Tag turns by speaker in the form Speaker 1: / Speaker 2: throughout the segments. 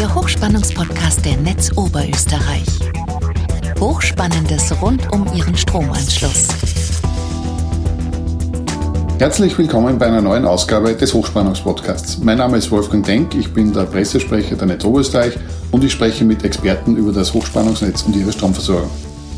Speaker 1: der Hochspannungspodcast der Netz Oberösterreich. Hochspannendes rund um Ihren Stromanschluss.
Speaker 2: Herzlich willkommen bei einer neuen Ausgabe des Hochspannungspodcasts. Mein Name ist Wolfgang Denk, ich bin der Pressesprecher der Netz Oberösterreich und ich spreche mit Experten über das Hochspannungsnetz und ihre Stromversorgung.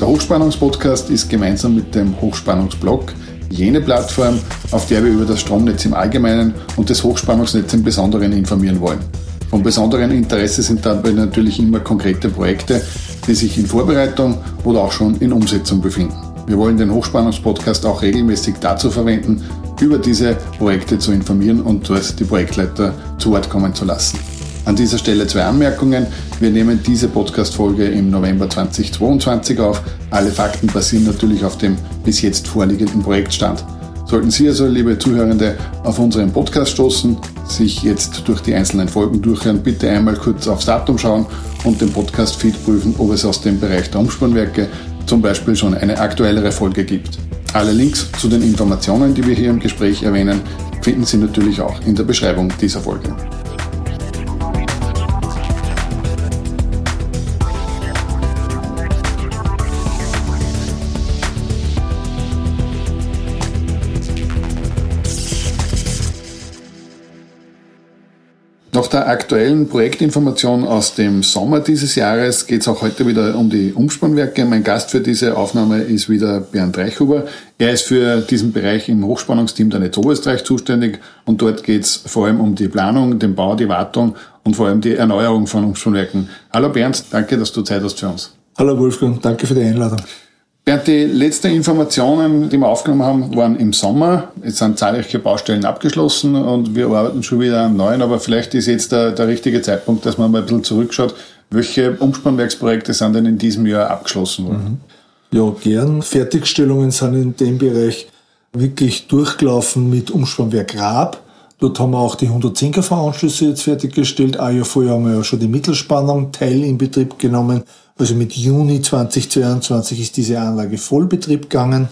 Speaker 2: Der Hochspannungspodcast ist gemeinsam mit dem Hochspannungsblog jene Plattform, auf der wir über das Stromnetz im Allgemeinen und das Hochspannungsnetz im Besonderen informieren wollen. Von besonderem Interesse sind dabei natürlich immer konkrete Projekte, die sich in Vorbereitung oder auch schon in Umsetzung befinden. Wir wollen den Hochspannungspodcast auch regelmäßig dazu verwenden, über diese Projekte zu informieren und dort die Projektleiter zu Wort kommen zu lassen. An dieser Stelle zwei Anmerkungen. Wir nehmen diese Podcast-Folge im November 2022 auf. Alle Fakten basieren natürlich auf dem bis jetzt vorliegenden Projektstand. Sollten Sie also, liebe Zuhörende, auf unseren Podcast stoßen, sich jetzt durch die einzelnen Folgen durchhören, bitte einmal kurz aufs Datum schauen und den Podcast-Feed prüfen, ob es aus dem Bereich der Umspannwerke zum Beispiel schon eine aktuellere Folge gibt. Alle Links zu den Informationen, die wir hier im Gespräch erwähnen, finden Sie natürlich auch in der Beschreibung dieser Folge. Nach der aktuellen Projektinformation aus dem Sommer dieses Jahres geht es auch heute wieder um die Umspannwerke. Mein Gast für diese Aufnahme ist wieder Bernd Reichhuber. Er ist für diesen Bereich im Hochspannungsteam der Netz Oberösterreich zuständig und dort geht es vor allem um die Planung, den Bau, die Wartung und vor allem die Erneuerung von Umspannwerken. Hallo Bernd, danke, dass du Zeit hast für uns.
Speaker 3: Hallo Wolfgang, danke für die Einladung.
Speaker 2: Bernd, die letzten Informationen, die wir aufgenommen haben, waren im Sommer. Jetzt sind zahlreiche Baustellen abgeschlossen und wir arbeiten schon wieder an neuen, aber vielleicht ist jetzt der, der richtige Zeitpunkt, dass man mal ein bisschen zurückschaut. Welche Umspannwerksprojekte sind denn in diesem Jahr abgeschlossen worden?
Speaker 3: Mhm. Ja, gern. Fertigstellungen sind in dem Bereich wirklich durchgelaufen mit Umspannwerk Raab. Dort haben wir auch die 110 kV-Anschlüsse jetzt fertiggestellt. Ein Jahr vorher haben wir ja schon die Mittelspannung Teil in Betrieb genommen also mit Juni 2022 ist diese Anlage Vollbetrieb gegangen.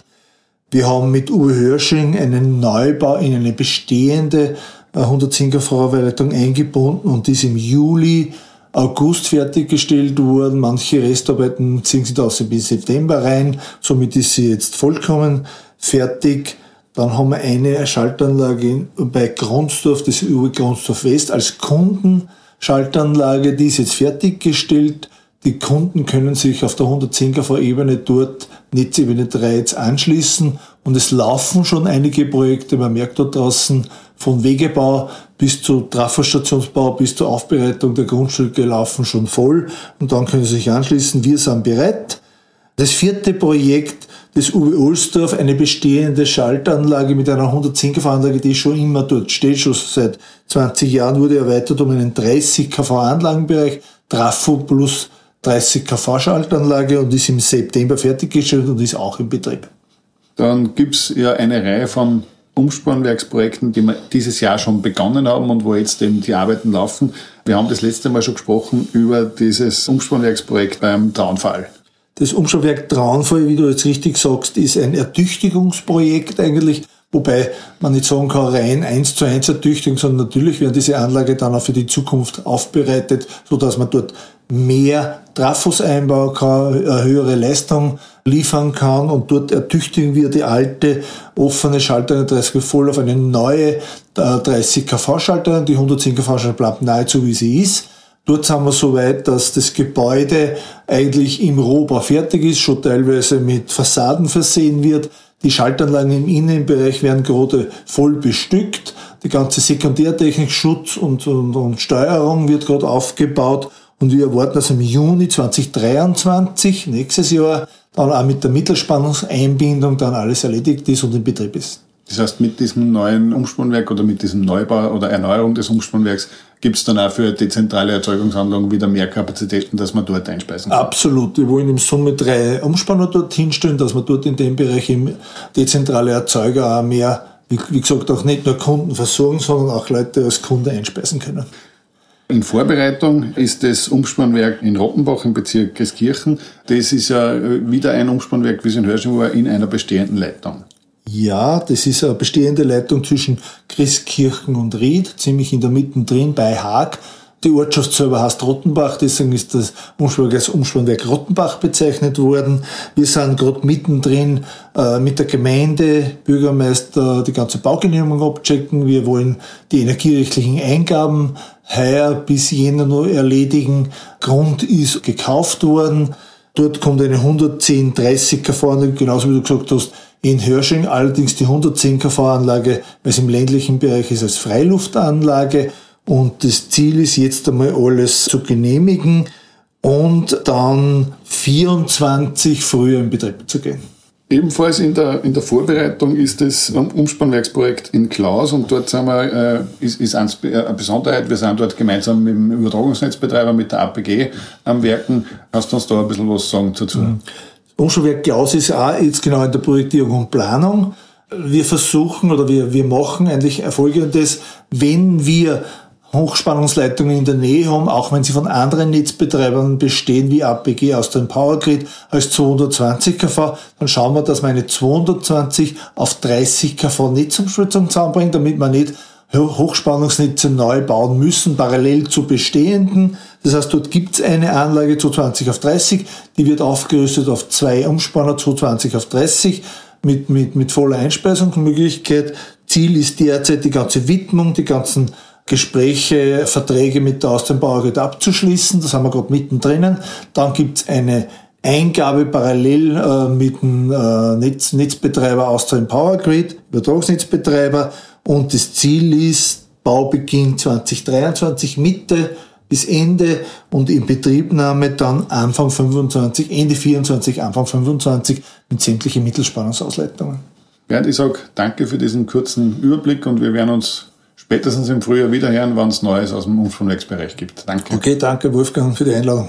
Speaker 3: Wir haben mit Uwe Hörsching einen Neubau in eine bestehende 110 kV-Leitung eingebunden und die ist im Juli, August fertiggestellt worden. Manche Restarbeiten ziehen sich da aus bis September rein. Somit ist sie jetzt vollkommen fertig. Dann haben wir eine Schaltanlage bei Grundsdorf, das ist Uwe Grundsdorf West, als Kundenschaltanlage. Die ist jetzt fertiggestellt. Die Kunden können sich auf der 110 kV-Ebene dort Netzebene 3 jetzt anschließen und es laufen schon einige Projekte. Man merkt dort draußen von Wegebau bis zu Trafostationsbau bis zur Aufbereitung der Grundstücke laufen schon voll und dann können Sie sich anschließen. Wir sind bereit. Das vierte Projekt des Uwe Ohlsdorf, eine bestehende Schaltanlage mit einer 110 kV-Anlage, die schon immer dort steht, schon seit 20 Jahren wurde erweitert um einen 30 kV-Anlagenbereich, Trafo plus 30 kV-Schaltanlage und ist im September fertiggestellt und ist auch in Betrieb.
Speaker 2: Dann gibt es ja eine Reihe von Umspannwerksprojekten, die wir dieses Jahr schon begonnen haben und wo jetzt eben die Arbeiten laufen. Wir haben das letzte Mal schon gesprochen über dieses Umspannwerksprojekt beim Traunfall.
Speaker 3: Das Umspannwerk Traunfall, wie du jetzt richtig sagst, ist ein Ertüchtigungsprojekt eigentlich, wobei man nicht sagen kann, rein eins zu eins Ertüchtigung, sondern natürlich werden diese Anlage dann auch für die Zukunft aufbereitet, so dass man dort mehr Trafos einbauen kann, eine höhere Leistung liefern kann und dort ertüchtigen wir die alte offene Schalter 30 voll auf eine neue 30 kV Schalter, die 110 kV Schalter bleibt nahezu wie sie ist. Dort sind wir so weit, dass das Gebäude eigentlich im Rohbau fertig ist, schon teilweise mit Fassaden versehen wird. Die Schaltanlagen im Innenbereich werden gerade voll bestückt. Die ganze Sekundärtechnik, Schutz und, und, und Steuerung wird gerade aufgebaut und wir erwarten, dass im Juni 2023, nächstes Jahr, dann auch mit der Mittelspannungseinbindung dann alles erledigt ist und in Betrieb ist.
Speaker 2: Das heißt, mit diesem neuen Umspannwerk oder mit diesem Neubau oder Erneuerung des Umspannwerks gibt es dann auch für dezentrale Erzeugungsanlagen wieder mehr Kapazitäten, dass man dort einspeisen kann?
Speaker 3: Absolut. Wir wollen im Summe drei Umspanner dort hinstellen, dass man dort in dem Bereich im dezentrale Erzeuger auch mehr, wie gesagt, auch nicht nur Kunden versorgen, sondern auch Leute als Kunde einspeisen können.
Speaker 2: In Vorbereitung ist das Umspannwerk in Rottenbach im Bezirk Geskirchen. Das ist ja wieder ein Umspannwerk, wie es in Hörsching war, in einer bestehenden Leitung.
Speaker 3: Ja, das ist eine bestehende Leitung zwischen Christkirchen und Ried, ziemlich in der Mitte drin bei Haag. Die Ortschaft selber heißt Rottenbach, deswegen ist das Umspannwerk als Umspannwerk Rottenbach bezeichnet worden. Wir sind gerade mittendrin äh, mit der Gemeinde, Bürgermeister die ganze Baugenehmigung abchecken. Wir wollen die energierechtlichen Eingaben heuer bis Jänner nur erledigen. Grund ist gekauft worden. Dort kommt eine 110 30 kV, genauso wie du gesagt hast, in Hörsching allerdings die 110 kV-Anlage, weil es im ländlichen Bereich ist, als Freiluftanlage. Und das Ziel ist jetzt einmal alles zu genehmigen und dann 24 früher in Betrieb zu gehen.
Speaker 2: Ebenfalls in der, in der Vorbereitung ist das Umspannwerksprojekt in Klaus und dort sind wir, äh, ist, ist eine Besonderheit, wir sind dort gemeinsam mit dem Übertragungsnetzbetreiber, mit der APG am Werken. Kannst du uns da ein bisschen was sagen dazu? Mhm.
Speaker 3: Umschulwerk Klaus ist auch jetzt genau in der Projektierung und Planung. Wir versuchen oder wir, wir machen eigentlich Folgendes, wenn wir Hochspannungsleitungen in der Nähe haben, auch wenn sie von anderen Netzbetreibern bestehen, wie APG aus dem Powergrid als 220 kV, dann schauen wir, dass wir eine 220 auf 30 kV Netzumschaltung zusammenbringen, damit wir nicht Hochspannungsnetze neu bauen müssen, parallel zu bestehenden. Das heißt, dort gibt es eine Anlage 220 auf 30, die wird aufgerüstet auf zwei Umspanner 220 auf 30 mit, mit, mit voller Einspeisungsmöglichkeit. Ziel ist derzeit die ganze Widmung, die ganzen Gespräche, Verträge mit der Austrian abzuschließen. Das haben wir gerade mittendrin. Dann gibt es eine Eingabe parallel äh, mit dem äh, Netz, Netzbetreiber Austrian Power Grid, Übertragungsnetzbetreiber. Und das Ziel ist Baubeginn 2023, Mitte bis Ende und in Betriebnahme dann Anfang 25, Ende 24, Anfang 25 mit sämtlichen Mittelspannungsausleitungen.
Speaker 2: Bernd, ich sage danke für diesen kurzen Überblick und wir werden uns spätestens im Frühjahr wieder hören, wenn es Neues aus dem Umspannwerksbereich gibt. Danke.
Speaker 3: Okay, danke Wolfgang für die Einladung.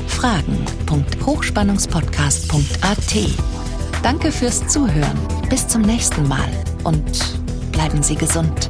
Speaker 1: fragen.hochspannungspodcast.at. Danke fürs Zuhören. Bis zum nächsten Mal und bleiben Sie gesund.